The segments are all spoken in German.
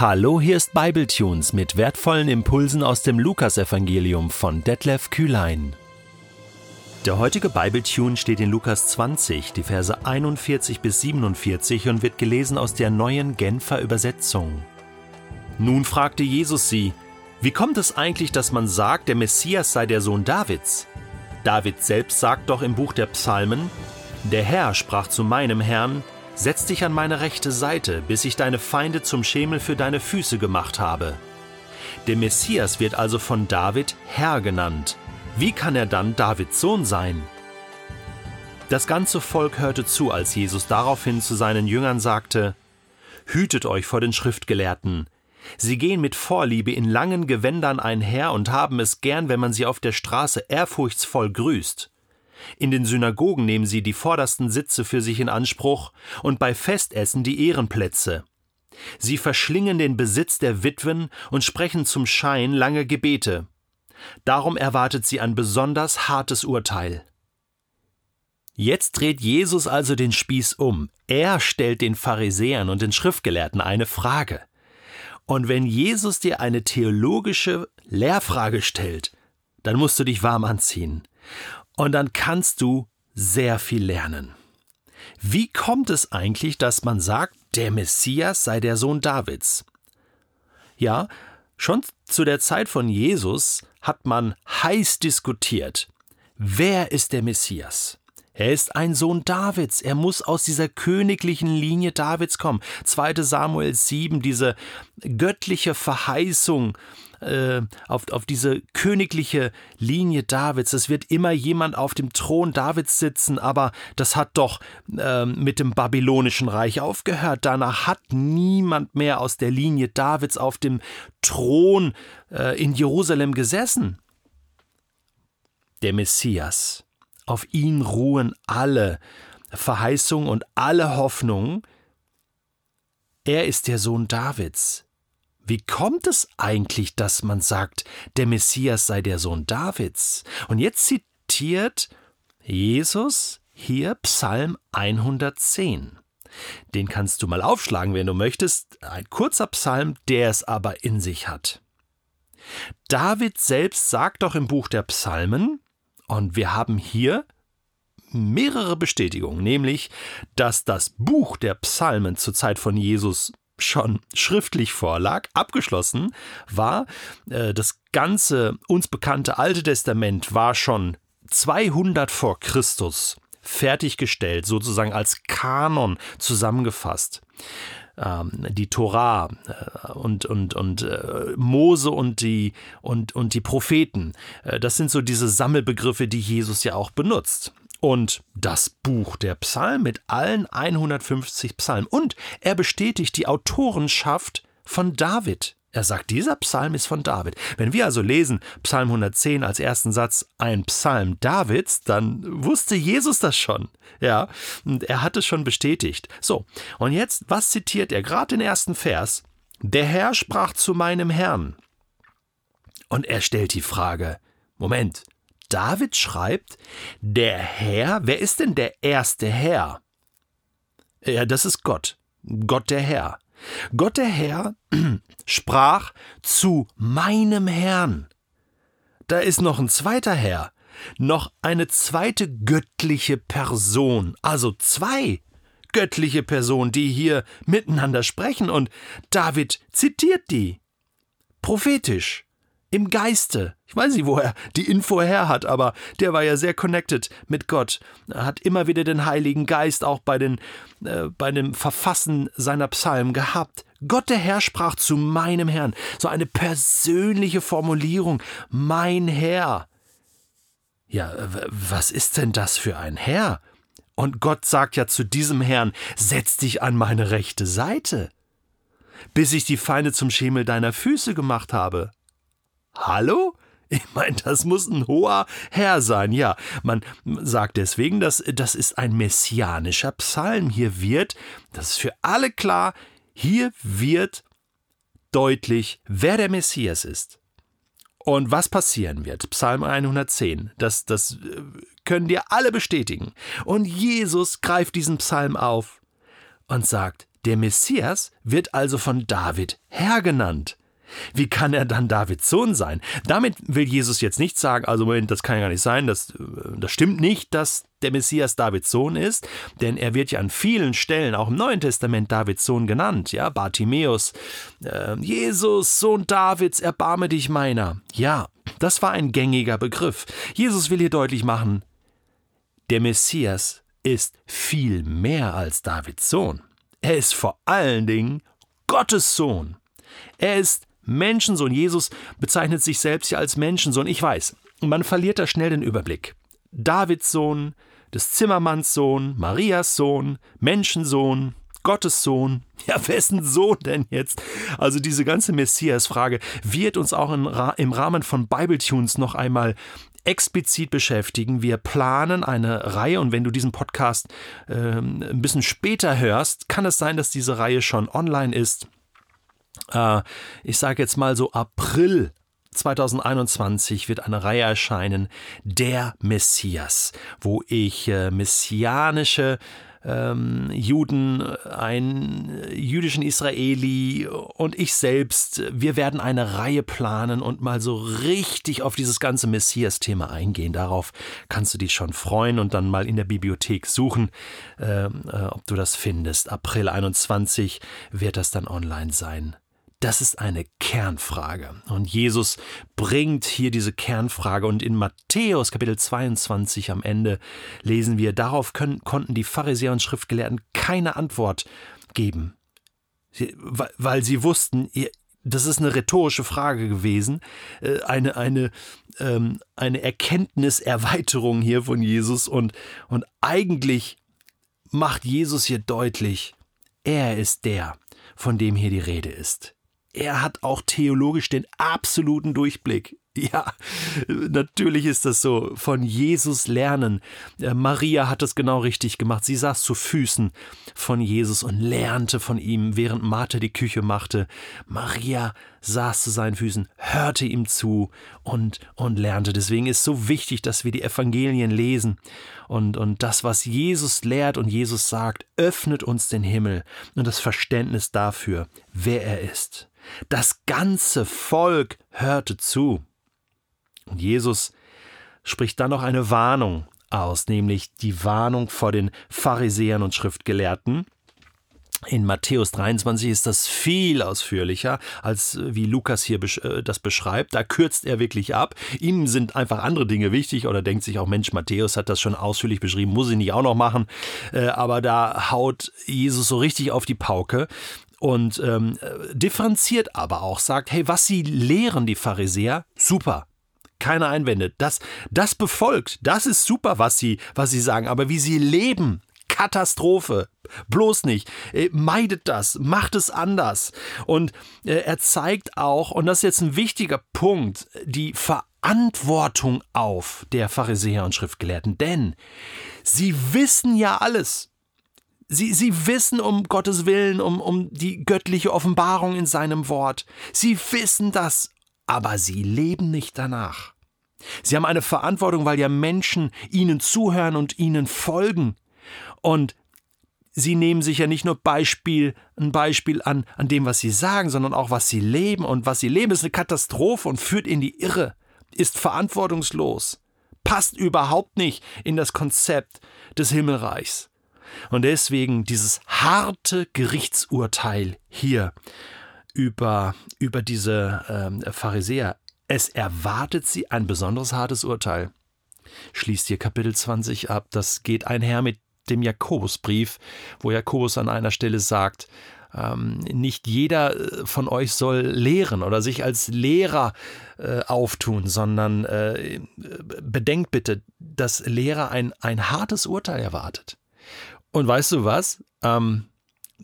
Hallo, hier ist Bibletunes mit wertvollen Impulsen aus dem Lukasevangelium von Detlef Kühlein. Der heutige Bibletune steht in Lukas 20, die Verse 41 bis 47 und wird gelesen aus der neuen Genfer Übersetzung. Nun fragte Jesus sie: Wie kommt es eigentlich, dass man sagt, der Messias sei der Sohn Davids? David selbst sagt doch im Buch der Psalmen: Der Herr sprach zu meinem Herrn: Setz dich an meine rechte Seite, bis ich deine Feinde zum Schemel für deine Füße gemacht habe. Der Messias wird also von David Herr genannt. Wie kann er dann Davids Sohn sein? Das ganze Volk hörte zu, als Jesus daraufhin zu seinen Jüngern sagte, Hütet euch vor den Schriftgelehrten. Sie gehen mit Vorliebe in langen Gewändern einher und haben es gern, wenn man sie auf der Straße ehrfurchtsvoll grüßt. In den Synagogen nehmen sie die vordersten Sitze für sich in Anspruch und bei Festessen die Ehrenplätze. Sie verschlingen den Besitz der Witwen und sprechen zum Schein lange Gebete. Darum erwartet sie ein besonders hartes Urteil. Jetzt dreht Jesus also den Spieß um. Er stellt den Pharisäern und den Schriftgelehrten eine Frage. Und wenn Jesus dir eine theologische Lehrfrage stellt, dann musst du dich warm anziehen. Und dann kannst du sehr viel lernen. Wie kommt es eigentlich, dass man sagt, der Messias sei der Sohn Davids? Ja, schon zu der Zeit von Jesus hat man heiß diskutiert. Wer ist der Messias? Er ist ein Sohn Davids. Er muss aus dieser königlichen Linie Davids kommen. 2. Samuel 7, diese göttliche Verheißung äh, auf, auf diese königliche Linie Davids. Es wird immer jemand auf dem Thron Davids sitzen, aber das hat doch äh, mit dem babylonischen Reich aufgehört. Danach hat niemand mehr aus der Linie Davids auf dem Thron äh, in Jerusalem gesessen. Der Messias. Auf ihn ruhen alle Verheißungen und alle Hoffnungen. Er ist der Sohn Davids. Wie kommt es eigentlich, dass man sagt, der Messias sei der Sohn Davids? Und jetzt zitiert Jesus hier Psalm 110. Den kannst du mal aufschlagen, wenn du möchtest. Ein kurzer Psalm, der es aber in sich hat. David selbst sagt doch im Buch der Psalmen, und wir haben hier mehrere Bestätigungen, nämlich, dass das Buch der Psalmen zur Zeit von Jesus schon schriftlich vorlag, abgeschlossen war. Äh, das ganze uns bekannte Alte Testament war schon 200 vor Christus fertiggestellt, sozusagen als Kanon zusammengefasst ähm, die Torah äh, und, und, und äh, Mose und die, und, und die Propheten. das sind so diese Sammelbegriffe, die Jesus ja auch benutzt und das Buch der Psalmen mit allen 150 Psalmen. Und er bestätigt die Autorenschaft von David. Er sagt, dieser Psalm ist von David. Wenn wir also lesen Psalm 110 als ersten Satz ein Psalm Davids, dann wusste Jesus das schon. Ja, und er hat es schon bestätigt. So, und jetzt, was zitiert er? Gerade den ersten Vers. Der Herr sprach zu meinem Herrn. Und er stellt die Frage, Moment, David schreibt, der Herr, wer ist denn der erste Herr? Ja, das ist Gott, Gott der Herr. Gott der Herr sprach zu meinem Herrn. Da ist noch ein zweiter Herr, noch eine zweite göttliche Person, also zwei göttliche Personen, die hier miteinander sprechen, und David zitiert die. Prophetisch im Geiste. Ich weiß nicht, wo er die Info her hat, aber der war ja sehr connected mit Gott. Er hat immer wieder den Heiligen Geist auch bei, den, äh, bei dem Verfassen seiner Psalmen gehabt. Gott der Herr sprach zu meinem Herrn. So eine persönliche Formulierung. Mein Herr. Ja, was ist denn das für ein Herr? Und Gott sagt ja zu diesem Herrn, setz dich an meine rechte Seite, bis ich die Feinde zum Schemel deiner Füße gemacht habe. Hallo? Ich meine, das muss ein hoher Herr sein. Ja, man sagt deswegen, dass das ist ein messianischer Psalm. Hier wird, das ist für alle klar, hier wird deutlich, wer der Messias ist. Und was passieren wird. Psalm 110, das, das äh, können dir alle bestätigen. Und Jesus greift diesen Psalm auf und sagt, Der Messias wird also von David Herr genannt. Wie kann er dann Davids Sohn sein? Damit will Jesus jetzt nicht sagen, also Moment, das kann ja gar nicht sein, das, äh, das stimmt nicht, dass der Messias Davids Sohn ist, denn er wird ja an vielen Stellen, auch im Neuen Testament, Davids Sohn genannt, ja, Bartimäus, äh, Jesus, Sohn Davids, erbarme dich meiner. Ja, das war ein gängiger Begriff. Jesus will hier deutlich machen, der Messias ist viel mehr als Davids Sohn. Er ist vor allen Dingen Gottes Sohn. Er ist Menschensohn. Jesus bezeichnet sich selbst ja als Menschensohn. Ich weiß, man verliert da schnell den Überblick. Davids Sohn, des Zimmermanns Sohn, Marias Sohn, Menschensohn, Gottes Sohn. Ja, wessen Sohn denn jetzt? Also diese ganze Messias-Frage wird uns auch im Rahmen von Bibletunes noch einmal explizit beschäftigen. Wir planen eine Reihe und wenn du diesen Podcast äh, ein bisschen später hörst, kann es sein, dass diese Reihe schon online ist. Äh, ich sage jetzt mal so April 2021 wird eine Reihe erscheinen, Der Messias, wo ich äh, messianische ähm, Juden, einen jüdischen Israeli und ich selbst, wir werden eine Reihe planen und mal so richtig auf dieses ganze Messias-Thema eingehen. Darauf kannst du dich schon freuen und dann mal in der Bibliothek suchen, äh, äh, ob du das findest. April 21 wird das dann online sein. Das ist eine Kernfrage. Und Jesus bringt hier diese Kernfrage. Und in Matthäus Kapitel 22 am Ende lesen wir, darauf können, konnten die Pharisäer und Schriftgelehrten keine Antwort geben, sie, weil sie wussten, das ist eine rhetorische Frage gewesen, äh, eine, eine, ähm, eine Erkenntniserweiterung hier von Jesus. Und, und eigentlich macht Jesus hier deutlich, er ist der, von dem hier die Rede ist er hat auch theologisch den absoluten Durchblick. Ja, natürlich ist das so. Von Jesus lernen. Äh, Maria hat es genau richtig gemacht. Sie saß zu Füßen von Jesus und lernte von ihm, während Martha die Küche machte. Maria saß zu seinen Füßen, hörte ihm zu und, und lernte. Deswegen ist es so wichtig, dass wir die Evangelien lesen. Und, und das, was Jesus lehrt und Jesus sagt, öffnet uns den Himmel und das Verständnis dafür, wer er ist. Das ganze Volk hörte zu. Und Jesus spricht dann noch eine Warnung aus, nämlich die Warnung vor den Pharisäern und Schriftgelehrten. In Matthäus 23 ist das viel ausführlicher, als äh, wie Lukas hier äh, das beschreibt. Da kürzt er wirklich ab. Ihm sind einfach andere Dinge wichtig oder denkt sich auch, Mensch, Matthäus hat das schon ausführlich beschrieben, muss ich nicht auch noch machen. Äh, aber da haut Jesus so richtig auf die Pauke und ähm, differenziert aber auch, sagt, hey, was sie lehren, die Pharisäer, super. Keine Einwände. Das, das befolgt. Das ist super, was sie, was sie sagen. Aber wie sie leben, Katastrophe. Bloß nicht. Äh, meidet das. Macht es anders. Und äh, er zeigt auch, und das ist jetzt ein wichtiger Punkt, die Verantwortung auf der Pharisäer und Schriftgelehrten. Denn sie wissen ja alles. Sie, sie wissen um Gottes Willen, um, um die göttliche Offenbarung in seinem Wort. Sie wissen das, aber sie leben nicht danach. Sie haben eine Verantwortung, weil ja Menschen ihnen zuhören und ihnen folgen. Und sie nehmen sich ja nicht nur Beispiel, ein Beispiel an, an dem, was sie sagen, sondern auch, was sie leben. Und was sie leben, ist eine Katastrophe und führt in die Irre, ist verantwortungslos, passt überhaupt nicht in das Konzept des Himmelreichs. Und deswegen dieses harte Gerichtsurteil hier über, über diese ähm, Pharisäer. Es erwartet sie ein besonders hartes Urteil. Schließt hier Kapitel 20 ab. Das geht einher mit dem Jakobusbrief, wo Jakobus an einer Stelle sagt, ähm, nicht jeder äh, von euch soll lehren oder sich als Lehrer äh, auftun, sondern äh, bedenkt bitte, dass Lehrer ein, ein hartes Urteil erwartet. Und weißt du was? Ähm,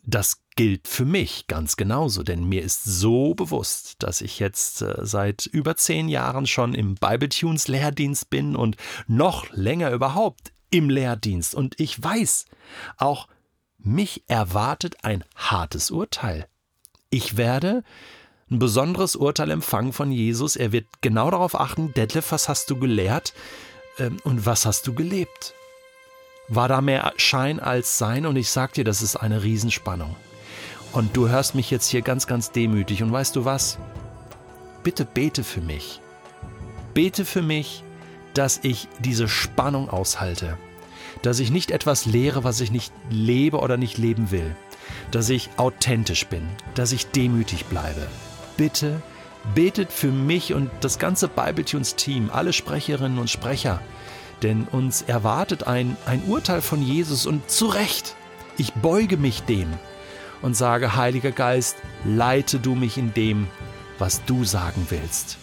das gilt für mich ganz genauso, denn mir ist so bewusst, dass ich jetzt äh, seit über zehn Jahren schon im Bibletunes Lehrdienst bin und noch länger überhaupt im Lehrdienst. Und ich weiß, auch mich erwartet ein hartes Urteil. Ich werde ein besonderes Urteil empfangen von Jesus. Er wird genau darauf achten, Detlef, was hast du gelehrt ähm, und was hast du gelebt? War da mehr Schein als Sein und ich sag dir, das ist eine Riesenspannung. Und du hörst mich jetzt hier ganz, ganz demütig. Und weißt du was? Bitte bete für mich. Bete für mich, dass ich diese Spannung aushalte. Dass ich nicht etwas lehre, was ich nicht lebe oder nicht leben will. Dass ich authentisch bin. Dass ich demütig bleibe. Bitte betet für mich und das ganze Bibletunes-Team, alle Sprecherinnen und Sprecher. Denn uns erwartet ein, ein Urteil von Jesus und zu Recht. Ich beuge mich dem und sage, Heiliger Geist, leite du mich in dem, was du sagen willst.